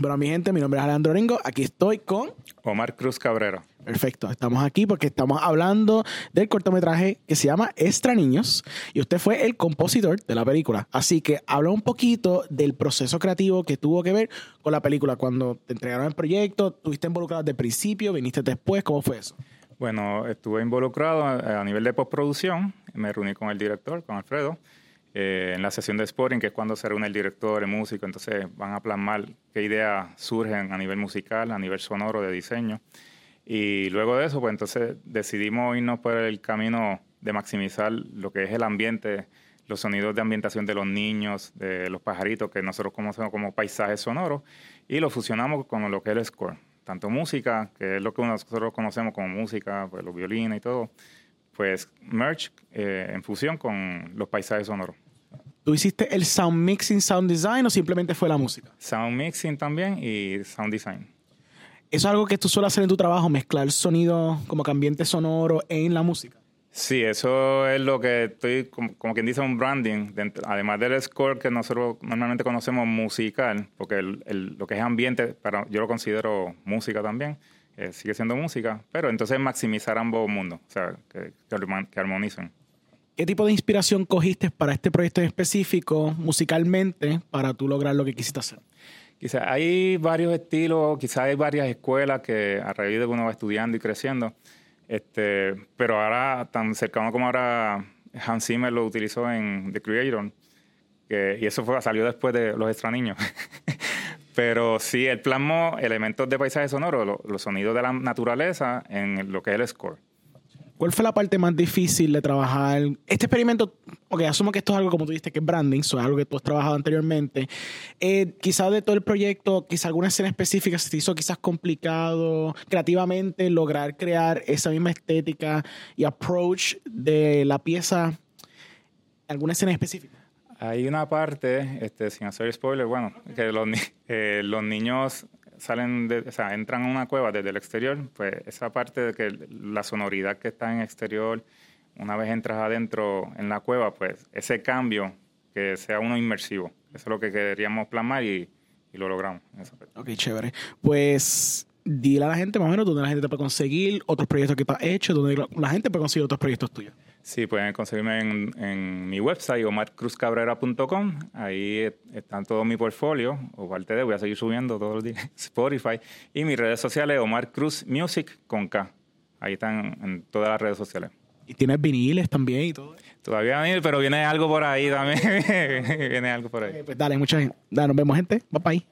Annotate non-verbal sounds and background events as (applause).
Bueno, mi gente, mi nombre es Alejandro Ringo. Aquí estoy con Omar Cruz Cabrera. Perfecto, estamos aquí porque estamos hablando del cortometraje que se llama Extra Niños y usted fue el compositor de la película. Así que habla un poquito del proceso creativo que tuvo que ver con la película. Cuando te entregaron el proyecto, ¿tuviste involucrado desde el principio? ¿Viniste después? ¿Cómo fue eso? Bueno, estuve involucrado a, a nivel de postproducción. Me reuní con el director, con Alfredo, eh, en la sesión de Sporting, que es cuando se reúne el director, el músico, entonces van a plasmar qué ideas surgen a nivel musical, a nivel sonoro, de diseño. Y luego de eso, pues entonces decidimos irnos por el camino de maximizar lo que es el ambiente, los sonidos de ambientación de los niños, de los pajaritos, que nosotros conocemos como paisajes sonoros, y lo fusionamos con lo que es el score. Tanto música, que es lo que nosotros conocemos como música, pues los violines y todo, pues merge eh, en fusión con los paisajes sonoros. ¿Tú hiciste el sound mixing, sound design o simplemente fue la música? Sound mixing también y sound design. ¿Eso es algo que tú sueles hacer en tu trabajo, mezclar sonido como que ambiente sonoro en la música? Sí, eso es lo que estoy, como, como quien dice, un branding, dentro- además del score que nosotros normalmente conocemos musical, porque el- el- lo que es ambiente, para, yo lo considero música también, eh, sigue siendo música, pero entonces maximizar ambos mundos, o sea, que, que que armonicen. ¿Qué tipo de inspiración cogiste para este proyecto en específico, musicalmente, para tú lograr lo que quisiste hacer? Quizás hay varios estilos, quizás hay varias escuelas que a raíz de que uno va estudiando y creciendo, este, pero ahora tan cercano como ahora Hans Zimmer lo utilizó en The Creator, que, y eso fue, salió después de Los Extra Niños. (laughs) pero sí, él plasmó elementos de paisaje sonoro, lo- los sonidos de la naturaleza en lo que es el score. ¿Cuál fue la parte más difícil de trabajar? Este experimento, ok, asumo que esto es algo como tú dijiste, que es branding, eso es algo que tú has trabajado anteriormente. Eh, quizás de todo el proyecto, quizás alguna escena específica se te hizo quizás complicado creativamente lograr crear esa misma estética y approach de la pieza, alguna escena específica. Hay una parte, este, sin hacer spoiler, bueno, que los, eh, los niños salen, de, o sea, entran a una cueva desde el exterior, pues esa parte de que la sonoridad que está en exterior, una vez entras adentro en la cueva, pues ese cambio, que sea uno inmersivo, eso es lo que queríamos plasmar y, lo logramos. Ok, chévere. Pues dile a la gente más o menos dónde la gente te puede conseguir otros proyectos que tú has hecho, dónde la gente puede conseguir otros proyectos tuyos. Sí, pueden conseguirme en, en mi website, omarcruzcabrera.com. Ahí está todo mi portfolio, o parte de, voy a seguir subiendo todos los días, (laughs) Spotify. Y mis redes sociales, Omar Cruz Music con K. Ahí están en todas las redes sociales. Y tienes viniles también y todo. Todavía no, pero viene algo por ahí también. (laughs) viene algo por ahí. Pues dale, mucha gente. Dale, nos vemos, gente. Bye bye.